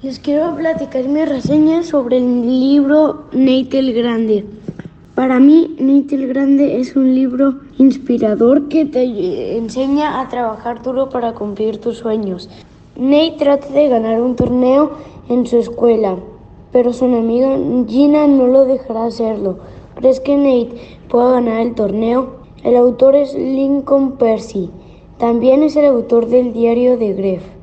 Les quiero platicar mi reseña sobre el libro Nate el Grande. Para mí, Nate el Grande es un libro inspirador que te enseña a trabajar duro para cumplir tus sueños. Nate trata de ganar un torneo en su escuela, pero su amiga Gina no lo dejará hacerlo. ¿Crees que Nate pueda ganar el torneo? El autor es Lincoln Percy. También es el autor del diario de Gref.